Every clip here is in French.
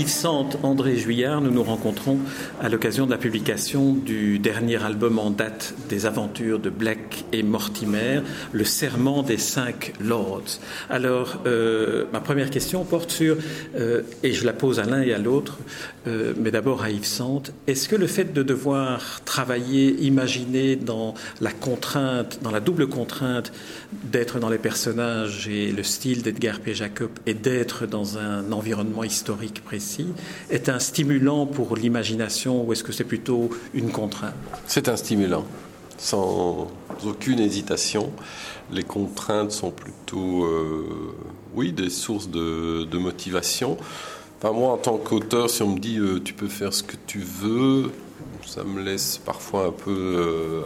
Yves Sante, André Juillard, nous nous rencontrons à l'occasion de la publication du dernier album en date des aventures de Black et Mortimer, Le Serment des Cinq Lords. Alors, euh, ma première question porte sur, euh, et je la pose à l'un et à l'autre, euh, mais d'abord à Yves Sante, est-ce que le fait de devoir travailler, imaginer dans la contrainte, dans la double contrainte d'être dans les personnages et le style d'Edgar P. Jacob et d'être dans un environnement historique précis, est un stimulant pour l'imagination ou est-ce que c'est plutôt une contrainte? C'est un stimulant, sans aucune hésitation. Les contraintes sont plutôt, euh, oui, des sources de, motivation. Enfin, moi, en tant qu'auteur, si on me dit euh, tu peux faire ce que tu veux, ça me laisse parfois un peu euh,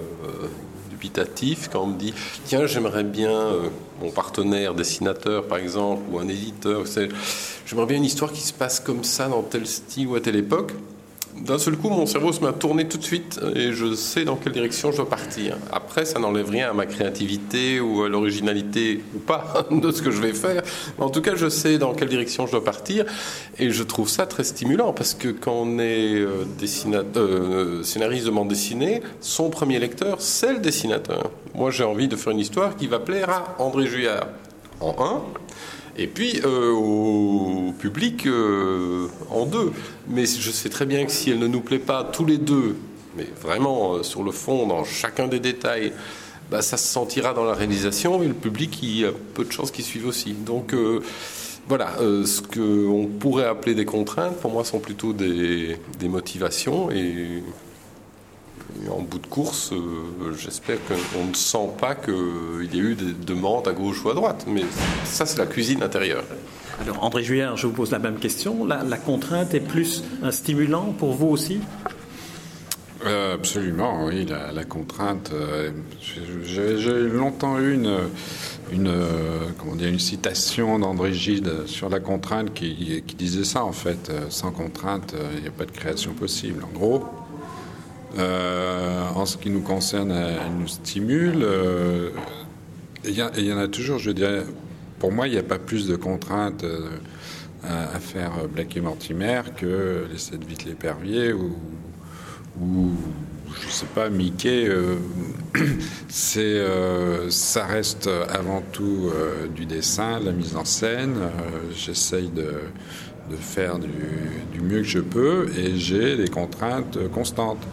dubitatif quand on me dit tiens, j'aimerais bien, mon partenaire dessinateur par exemple, ou un éditeur, j'aimerais bien une histoire qui se passe comme ça dans tel style ou à telle époque. D'un seul coup, mon cerveau se met à tourner tout de suite et je sais dans quelle direction je dois partir. Après, ça n'enlève rien à ma créativité ou à l'originalité ou pas de ce que je vais faire. en tout cas, je sais dans quelle direction je dois partir et je trouve ça très stimulant parce que quand on est euh, euh, scénariste de bande dessinée, son premier lecteur, c'est le dessinateur. Moi, j'ai envie de faire une histoire qui va plaire à André Juillard en un et puis euh, au public euh, en deux. Mais je sais très bien que si elle ne nous plaît pas tous les deux, mais vraiment euh, sur le fond, dans chacun des détails, bah, ça se sentira dans la réalisation et le public, il y a peu de chances qu'il suive aussi. Donc voilà, ce qu'on pourrait appeler des contraintes, pour moi, sont plutôt des, des motivations et en bout de course, euh, j'espère qu'on ne sent pas qu'il y ait eu des demandes à gauche ou à droite. Mais ça, c'est la cuisine intérieure. Alors, André Juillard, je vous pose la même question. La, contrainte est plus un stimulant pour vous aussi? Euh, Absolument, oui. La, contrainte. Euh, j'ai longtemps eu une, une, comment dire, une citation d'André Gide sur la contrainte qui, qui, disait ça, en fait. Sans contrainte, il n'y a pas de création possible. En gros, euh, en ce qui nous concerne, elle nous stimule. Euh, il y, en a toujours, je dirais, pour moi, il n'y a pas plus de contraintes euh, à, faire Black et Mortimer que les sept vites l'épervier ou, ou je sais pas, Mickey, ça reste avant tout du dessin, de la mise en scène. j'essaye de, faire du, mieux que je peux et j'ai des contraintes constantes.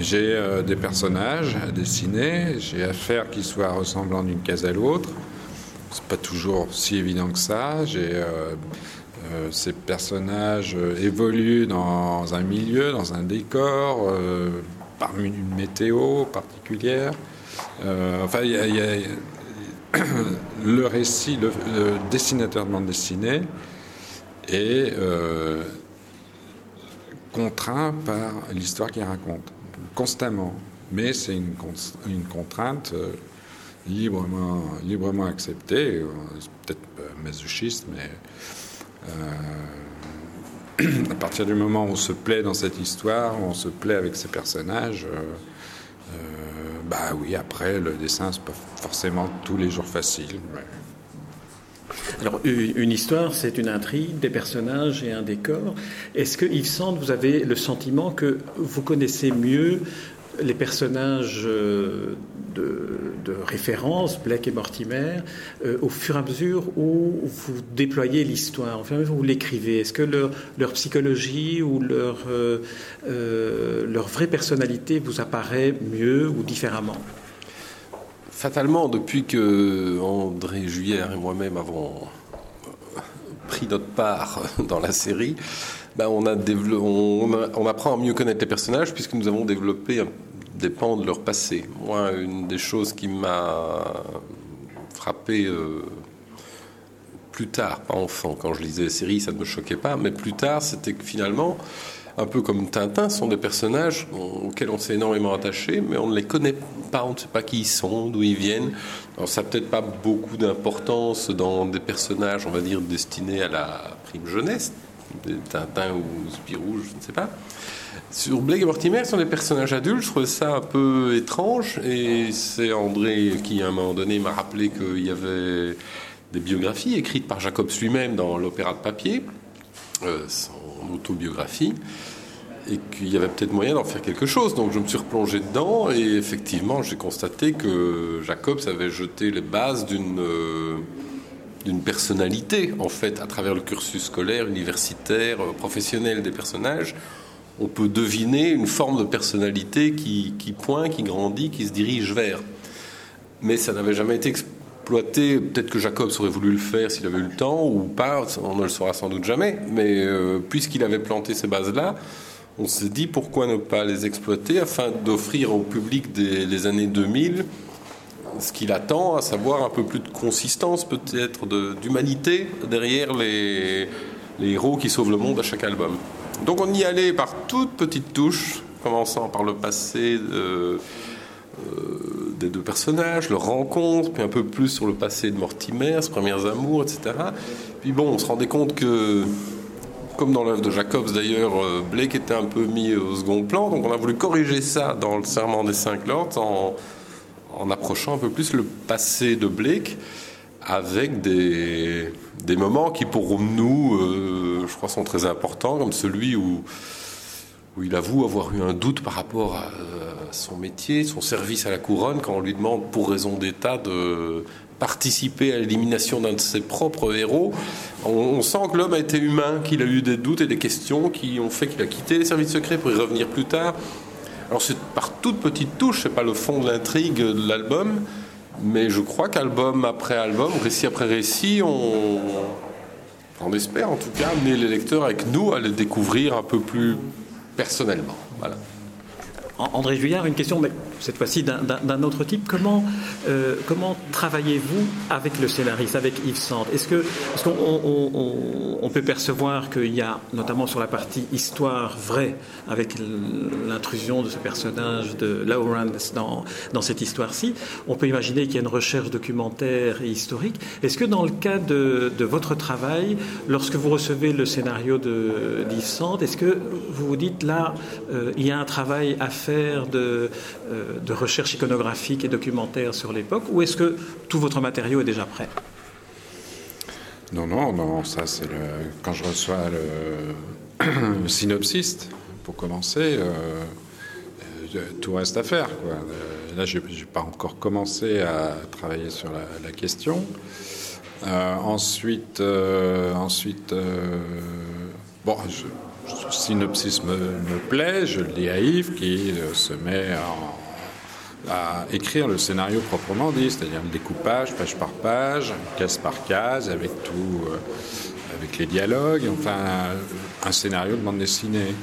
J'ai euh, des personnages à dessiner, j'ai à faire qu'ils soient ressemblants d'une case à l'autre. C'est pas toujours si évident que ça. Euh, euh, ces personnages évoluent dans un milieu, dans un décor, parmi une météo particulière. enfin, il y, a, le récit, le, dessinateur de bande dessinée est contraint par l'histoire qu'il raconte constamment. Mais c'est une, une, contrainte euh, librement, librement acceptée. Euh, peut-être masochiste, mais euh, à partir du moment où on se plaît dans cette histoire, où on se plaît avec ces personnages, bah oui, après, le dessin, c'est pas forcément tous les jours facile. Alors, une histoire, c'est une intrigue, des personnages et un décor. Est-ce que, Yves Sand, vous avez le sentiment que vous connaissez mieux les personnages euh, de, référence, Blake et Mortimer, euh, au fur et à mesure où vous déployez l'histoire, au fur et à mesure où vous l'écrivez? Est-ce que leur, psychologie ou leur, euh, leur vraie personnalité vous apparaît mieux ou différemment? Fatalement, depuis que André Juillère et moi-même avons pris notre part dans la série, ben on, apprend à mieux connaître les personnages puisque nous avons développé des pans de leur passé. Moi, une des choses qui m'a frappé euh, plus tard, pas enfant, quand je lisais la série, ça ne me choquait pas, mais plus tard, c'était que finalement, un peu comme Tintin, sont des personnages auxquels on s'est énormément attaché, mais on ne les connaît pas, on ne sait pas qui ils sont, d'où ils viennent. Alors ça n'a peut-être pas beaucoup d'importance dans des personnages, on va dire, destinés à la prime jeunesse, des Tintins ou Spirou, je ne sais pas. Sur Blake et Mortimer, ce sont des personnages adultes. Je trouve ça un peu étrange. Et c'est André qui, à un moment donné, m'a rappelé qu'il y avait des biographies écrites par Jacobs lui-même dans l'opéra de papier, euh, son autobiographie, et qu'il y avait peut-être moyen d'en faire quelque chose. Donc je me suis replongé dedans et effectivement j'ai constaté que Jacobs avait jeté les bases d'une euh, personnalité en fait à travers le cursus scolaire, universitaire, euh, professionnel des personnages. On peut deviner une forme de personnalité qui, qui pointe, qui grandit, qui se dirige vers. Mais ça n'avait jamais été Peut-être que Jacob aurait voulu le faire s'il avait eu le temps ou pas, on ne le saura sans doute jamais. Mais euh, puisqu'il avait planté ces bases-là, on s'est dit pourquoi ne pas les exploiter afin d'offrir au public des, années 2000 ce qu'il attend, à savoir un peu plus de consistance, peut-être d'humanité derrière les, les héros qui sauvent le monde à chaque album. Donc on y allait par toutes petites touches, commençant par le passé. De, euh, des deux personnages, leur rencontre, puis un peu plus sur le passé de Mortimer, ses premiers amours, etc. Puis bon, on se rendait compte que, comme dans l'œuvre de Jacobs d'ailleurs, euh, Blake était un peu mis au second plan, donc on a voulu corriger ça dans le Serment des Cinq Lords en, approchant un peu plus le passé de Blake avec des, des moments qui pour nous, euh, je crois, sont très importants, comme celui où où il avoue avoir eu un doute par rapport à euh, son métier, son service à la couronne, quand on lui demande pour raison d'État de participer à l'élimination d'un de ses propres héros. On, sent que l'homme a été humain, qu'il a eu des doutes et des questions qui ont fait qu'il a quitté les services secrets pour y revenir plus tard. Alors c'est par toutes petites touches, c'est pas le fond de l'intrigue de l'album, mais je crois qu'album après album, récit après récit, on, on espère en tout cas amener les lecteurs avec nous à les découvrir un peu plus personnellement. Voilà. André Juillard, une question, mais cette fois-ci d'un autre type. Comment, euh, comment travaillez-vous avec le scénariste, avec Yves Sand? Est-ce qu'on on, peut percevoir qu'il y a, notamment sur la partie histoire vraie, avec l'intrusion de ce personnage de Lawrence dans, cette histoire-ci, on peut imaginer qu'il y a une recherche documentaire et historique. Est-ce que dans le cas de, de, votre travail, lorsque vous recevez le scénario d'Yves Sand, est-ce que vous vous dites là, euh, il y a un travail à faire de euh, de recherche iconographique et documentaire sur l'époque, ou est-ce que tout votre matériau est déjà prêt? Non, non, non, ça c'est le... quand je reçois le, synopsis, pour commencer, euh, euh, tout reste à faire. Là, je n'ai pas encore commencé à travailler sur la, question. ensuite, ensuite bon, le synopsis me, me, plaît, je le lis à Yves qui se met en, à écrire le scénario proprement dit, c'est-à-dire le découpage page par page, case par case, avec tout, euh, avec les dialogues, enfin un scénario de bande dessinée.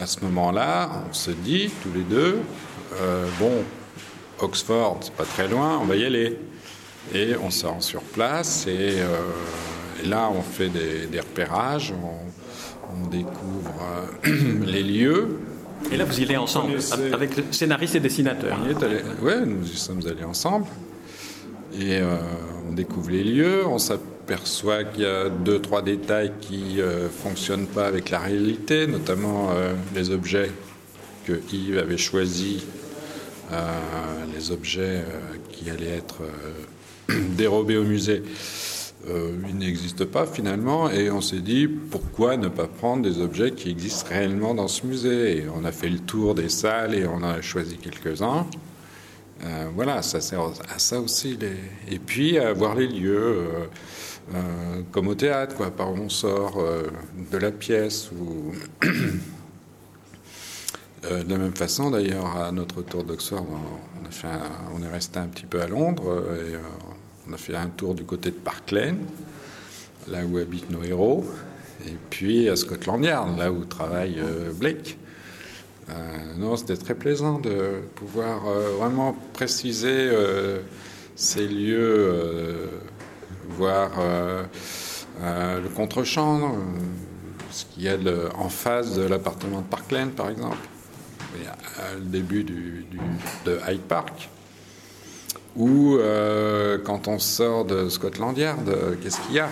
À ce moment-là, on se dit tous les deux, euh, bon, Oxford, c'est pas très loin, on va y aller. Et on se rend sur place et, euh, là, on fait des, repérages, on découvre les lieux, et là, vous y allez ensemble, avec le scénariste et dessinateur. Oui, nous y sommes allés ensemble. Et euh, on découvre les lieux, on s'aperçoit qu'il y a deux, trois détails qui ne euh, fonctionnent pas avec la réalité, notamment euh, les objets que Yves avait choisis, les objets qui allaient être dérobés au musée euh, il n'existe pas finalement, et on s'est dit pourquoi ne pas prendre des objets qui existent réellement dans ce musée? On a fait le tour des salles et on a choisi quelques-uns. Euh, voilà, ça sert à ça aussi. Et puis à voir les lieux, euh, comme au théâtre, quoi, par où on sort de la pièce. Ou de la même façon, d'ailleurs, à notre tour d'Oxford, on, est resté un petit peu à Londres on a fait un tour du côté de Park Lane, là où habitent nos héros, et puis à Scotland Yard, là où travaille euh, Blake. Euh, non, c'était très plaisant de pouvoir euh, vraiment préciser ces lieux, voir le contre-champ, ce qu'il y a en face de l'appartement de Park Lane, par exemple, le début du, de Hyde Park. Ou euh, quand on sort de Scotland Yard, euh, qu'est-ce qu'il y a?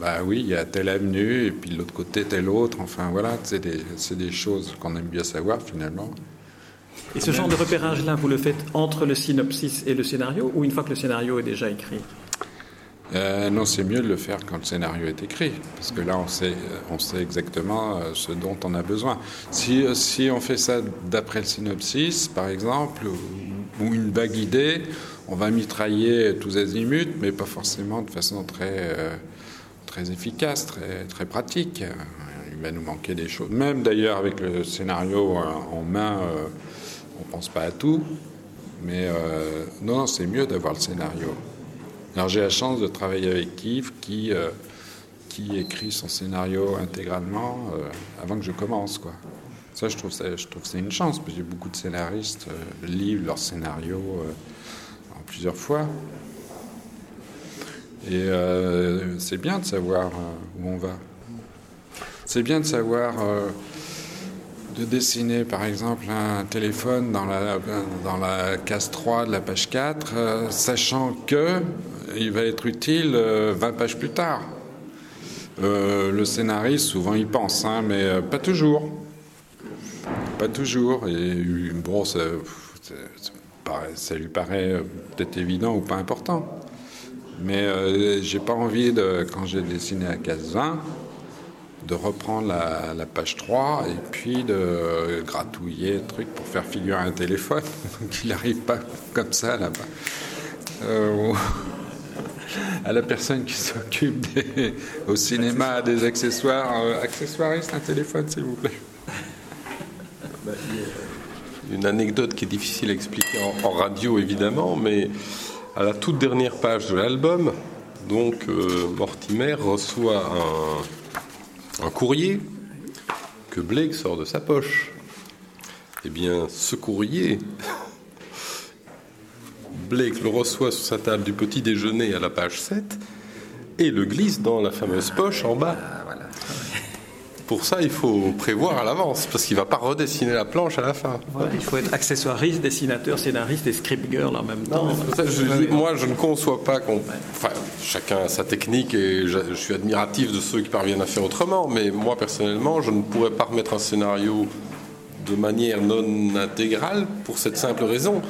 Bah oui, il y a telle avenue, et puis de l'autre côté, telle autre. Enfin voilà, c'est des, des, choses qu'on aime bien savoir finalement. Et ce genre de repérage-là, vous le faites entre le synopsis et le scénario, ou une fois que le scénario est déjà écrit? Euh, non, c'est mieux de le faire quand le scénario est écrit, parce que là, on sait, on sait exactement euh, ce dont on a besoin. Si, si on fait ça d'après le synopsis, par exemple, ou, une vague idée, on va mitrailler tous azimuts, mais pas forcément de façon très, euh, efficace, très, pratique. Il va nous manquer des choses. Même d'ailleurs, avec le scénario en main, on ne pense pas à tout. Mais non, c'est mieux d'avoir le scénario. Alors j'ai la chance de travailler avec Yves qui, euh, écrit son scénario intégralement euh, avant que je commence. Quoi. Ça, je trouve, ça, je trouve c'est une chance, parce que beaucoup de scénaristes euh, livrent leur scénario en plusieurs fois. Et c'est bien de savoir où on va. C'est bien de savoir de dessiner par exemple un téléphone dans la, dans la case 3 de la page 4, sachant que il va être utile 20 euh, pages plus tard. Euh, le scénariste, souvent, il pense, hein, mais euh, pas toujours. Pas toujours. Et bon, ça, lui paraît peut-être évident ou pas important. Mais j'ai pas envie, de, quand j'ai dessiné à case 20, de reprendre la, page 3 et puis de gratouiller le truc pour faire figurer un téléphone. qu'il n'arrive pas comme ça là-bas à la personne qui s'occupe au cinéma des accessoires. Euh, accessoiriste, un téléphone, s'il vous plaît. Une anecdote qui est difficile à expliquer en, radio, évidemment, mais à la toute dernière page de l'album, donc euh, Mortimer reçoit un, un courrier que Blake sort de sa poche. Eh bien, ce courrier Blake le reçoit sur sa table du petit déjeuner à la page 7 et le glisse dans la fameuse poche en bas. Pour ça, il faut prévoir à l'avance, parce qu'il ne va pas redessiner la planche à la fin. il faut être accessoiriste, dessinateur, scénariste et script girl en même temps. moi, je ne conçois pas qu'on. Enfin, chacun a sa technique et je, je, suis admiratif de ceux qui parviennent à faire autrement, mais moi, personnellement, je ne pourrais pas remettre un scénario de manière non intégrale pour cette simple raison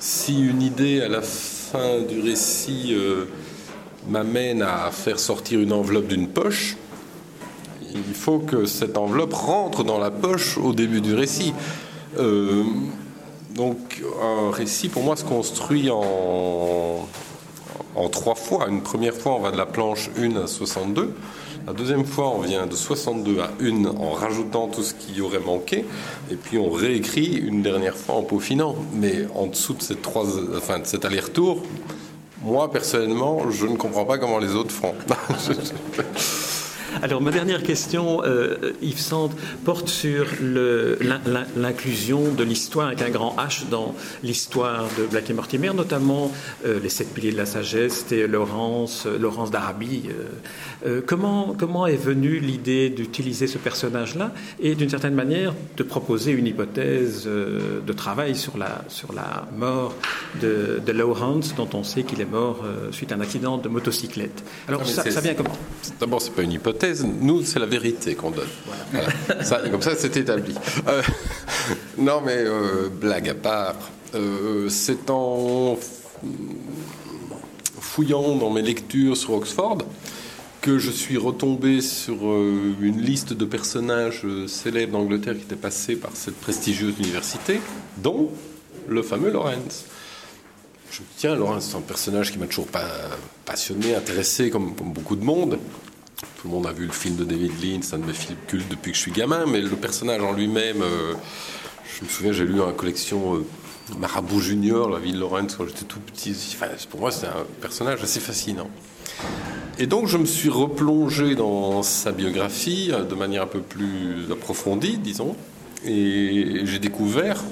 si une idée à la fin du récit euh, m'amène à faire sortir une enveloppe d'une poche, il faut que cette enveloppe rentre dans la poche au début du récit. Euh, donc un récit pour moi se construit en, trois fois. Une première fois on va de la planche 1 à 62. La deuxième fois, on vient de 62 à 1 en rajoutant tout ce qui aurait manqué. Et puis on réécrit une dernière fois en peaufinant. Mais en dessous de, cette trois, enfin, de cet aller-retour, moi personnellement, je ne comprends pas comment les autres font. Alors, ma dernière question, euh, Yves Sand, porte sur l'inclusion de l'histoire avec un grand H dans l'histoire de Black et Mortimer, notamment euh, les sept piliers de la sagesse, et Laurence, euh, Laurence d'Arabie. comment, comment est venue l'idée d'utiliser ce personnage-là et, d'une certaine manière, de proposer une hypothèse de travail sur la, sur la mort de, de Lawrence, dont on sait qu'il est mort suite à un accident de motocyclette? Alors, ça, ça vient comment? D'abord, c'est pas une hypothèse nous, c'est la vérité qu'on donne. comme ça, c'est établi. Euh, non, mais euh, blague à part, euh, c'est en fouillant dans mes lectures sur Oxford que je suis retombé sur une liste de personnages célèbres d'Angleterre qui étaient passés par cette prestigieuse université, dont le fameux Lawrence. Je me dis, tiens, Lawrence, c'est un personnage qui m'a toujours pas passionné, intéressé comme beaucoup de monde. Tout le monde a vu le film de David Lynch, c'est un de mes films cultes depuis que je suis gamin, mais le personnage en lui-même, euh, je me souviens, j'ai lu en collection euh, Marabout Junior, la ville de Lawrence, quand j'étais tout petit. pour moi, c'est un personnage assez fascinant. Et donc, je me suis replongé dans sa biographie euh, de manière un peu plus approfondie, disons, et j'ai découvert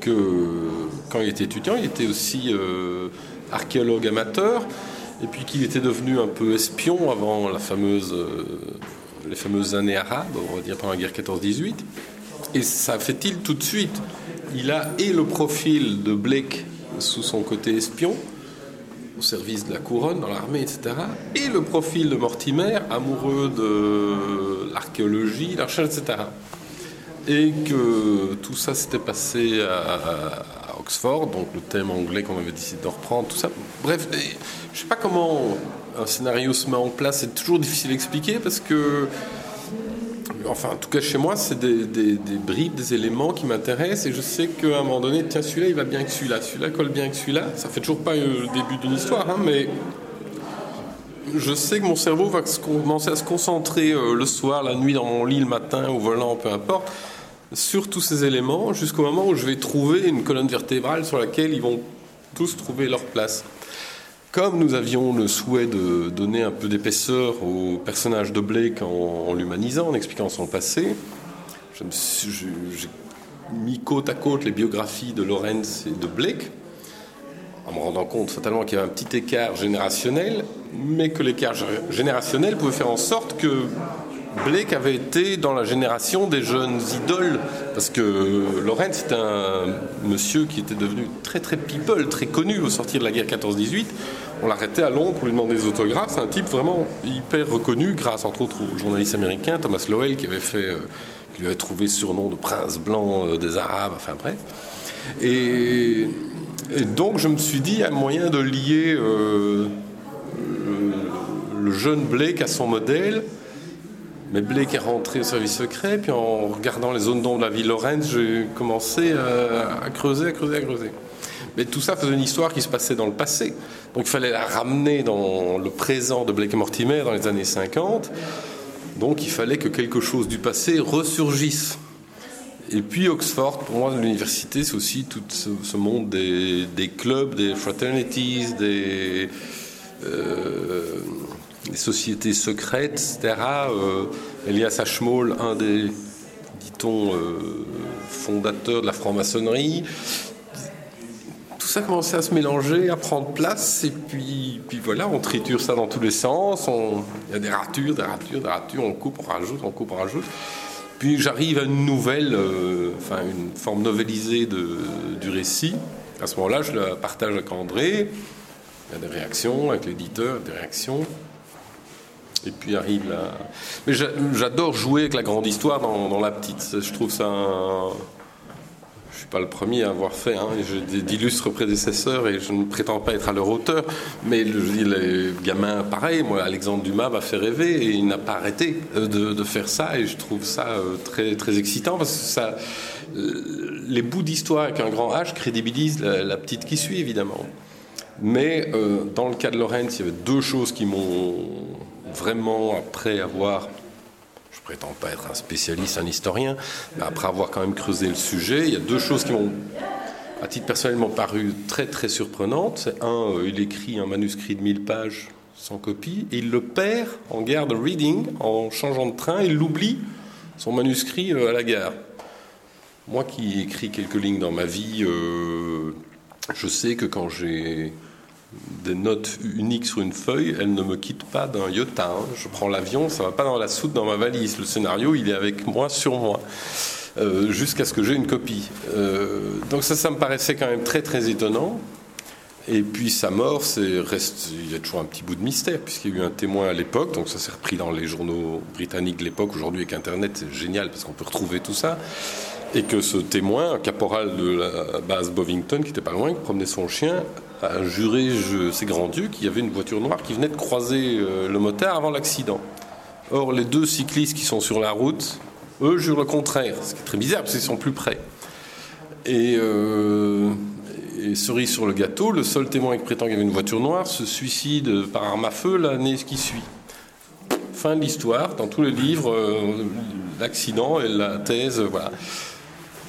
que quand il était étudiant, il était aussi archéologue amateur et puis qu'il était devenu un peu espion avant la fameuse, euh, les fameuses années arabes, on va dire pendant la guerre 14-18. Et ça fait tilt tout de suite. Il a et le profil de Blake sous son côté espion, au service de la couronne dans l'armée, etc. Et le profil de Mortimer, amoureux de l'archéologie, la recherche, etc. Et que tout ça s'était passé à, Donc le thème anglais qu'on avait décidé de reprendre, tout ça. Bref, je ne sais pas comment un scénario se met en place, c'est toujours difficile à expliquer parce que enfin en tout cas chez moi, c'est des, bribes, des éléments qui m'intéressent et je sais qu'à un moment donné, tiens, celui-là, il va bien avec celui-là, celui-là colle bien avec celui-là. Ça fait toujours pas le début d'une histoire, hein, mais je sais que mon cerveau va commencer à se concentrer euh, le soir, la nuit, dans mon lit, le matin, au volant, peu importe, sur tous ces éléments jusqu'au moment où je vais trouver une colonne vertébrale sur laquelle ils vont tous trouver leur place. Comme nous avions le souhait de donner un peu d'épaisseur au personnage de Blake en, l'humanisant, en expliquant son passé, j'ai mis côte à côte les biographies de Lorenz et de Blake, en me rendant compte fatalement qu'il y avait un petit écart générationnel, mais que l'écart générationnel pouvait faire en sorte que Blake avait été dans la génération des jeunes idoles, parce que Lorenz est un monsieur qui était devenu très très people, très connu au sortir de la guerre 14-18. On l'arrêtait à Londres pour lui demander des autographes. C'est un type vraiment hyper reconnu, grâce entre autres au journaliste américain Thomas Lowell, qui avait euh, lui avait trouvé surnom de prince blanc euh, des Arabes, enfin bref. Et, donc je me suis dit, il y a moyen de lier euh, le jeune Blake à son modèle mais Blake est rentré au service secret, puis en regardant les zones d'ombre de la ville Lorraine, j'ai commencé à, creuser, à creuser, à creuser. Mais tout ça faisait une histoire qui se passait dans le passé. Donc il fallait la ramener dans le présent de Blake et Mortimer dans les années 50. Donc il fallait que quelque chose du passé ressurgisse. Et puis Oxford, pour moi, l'université, c'est aussi tout ce, monde des, clubs, des fraternities, des, euh, des sociétés secrètes, etc. Euh, Elias Ashmole, un des, dit-on, euh, fondateurs de la franc-maçonnerie. Tout ça commençait à se mélanger, à prendre place, et puis, puis voilà, on triture ça dans tous les sens. Il y a des ratures, des ratures, des ratures, on coupe, on rajoute, on coupe, on rajoute. Puis j'arrive à une nouvelle, euh, enfin une forme novélisée de, du récit. À ce moment-là, je la partage avec André. Il y a des réactions avec l'éditeur, des réactions. Et puis arrive la. Mais j'adore jouer avec la grande histoire dans, la petite. Je trouve ça. Je suis pas le premier à avoir fait. Hein. J'ai d'illustres prédécesseurs et je ne prétends pas être à leur hauteur. Mais je dis, les gamins, pareil. Moi, Alexandre Dumas m'a fait rêver et il n'a pas arrêté de, faire ça. Et je trouve ça euh, très, très excitant parce que. Euh, les bouts d'histoire avec un grand H crédibilisent la, petite qui suit, évidemment. Mais euh, dans le cas de Lorenz, il y avait deux choses qui m'ont vraiment, après avoir, je prétends pas être un spécialiste, un historien, mais après avoir quand même creusé le sujet, il y a deux choses qui m'ont, à titre personnellement, paru très très surprenantes. Un, euh, il écrit un manuscrit de 1000 pages sans copie, et il le perd en gare de reading, en changeant de train, il l'oublie, son manuscrit euh, à la gare. Moi qui écris quelques lignes dans ma vie, euh, je sais que quand j'ai des notes uniques sur une feuille, elles ne me quittent pas d'un iota. Hein. Je prends l'avion, ça va pas dans la soute dans ma valise. Le scénario, il est avec moi, sur moi, euh, jusqu'à ce que j'ai une copie. Euh, donc ça, ça me paraissait quand même très très étonnant. Et puis sa mort, reste, il y a toujours un petit bout de mystère puisqu'il y a eu un témoin à l'époque, donc ça s'est repris dans les journaux britanniques de l'époque. Aujourd'hui avec Internet, c'est génial parce qu'on peut retrouver tout ça. Et que ce témoin, un caporal de la base Bovington, qui était pas loin, qui promenait son chien, juré, je, c'est grand Dieu, qu'il y avait une voiture noire qui venait de croiser euh, le motard avant l'accident. Or, les deux cyclistes qui sont sur la route, eux jurent le contraire, ce qui est très bizarre parce qu'ils sont plus près. Et, euh, cerise sur le gâteau, le seul témoin qui prétend qu'il y avait une voiture noire se suicide par arme à feu l'année qui suit. Fin de l'histoire, dans tous les livres, euh, l'accident et la thèse, voilà.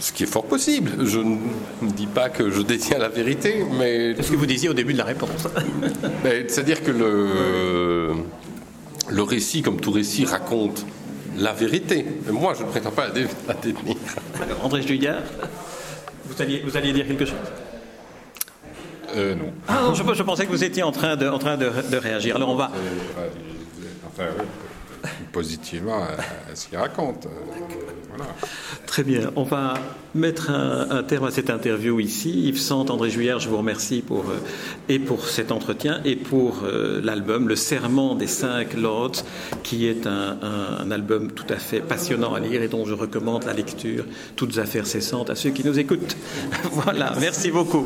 Ce qui est fort possible. Je ne dis pas que je détiens la vérité, mais. C'est ce que vous disiez au début de la réponse. C'est-à-dire que le, le récit, comme tout récit, raconte la vérité. Mais moi, je ne prétends pas la détenir. André Juillard, vous alliez, vous alliez dire quelque chose? Euh, non. Ah, je, pensais que vous étiez en train de, en train de, réagir. Alors on va. enfin, oui. Positivement à, ce qu'il raconte. Très bien. On va mettre un, terme à cette interview ici. Yves Sant, André Juillard, je vous remercie pour, euh, et pour cet entretien et pour euh, l'album Le Serment des cinq Lords, qui est un, un, album tout à fait passionnant à lire et dont je recommande la lecture, toutes affaires cessantes, à ceux qui nous écoutent. voilà, merci beaucoup.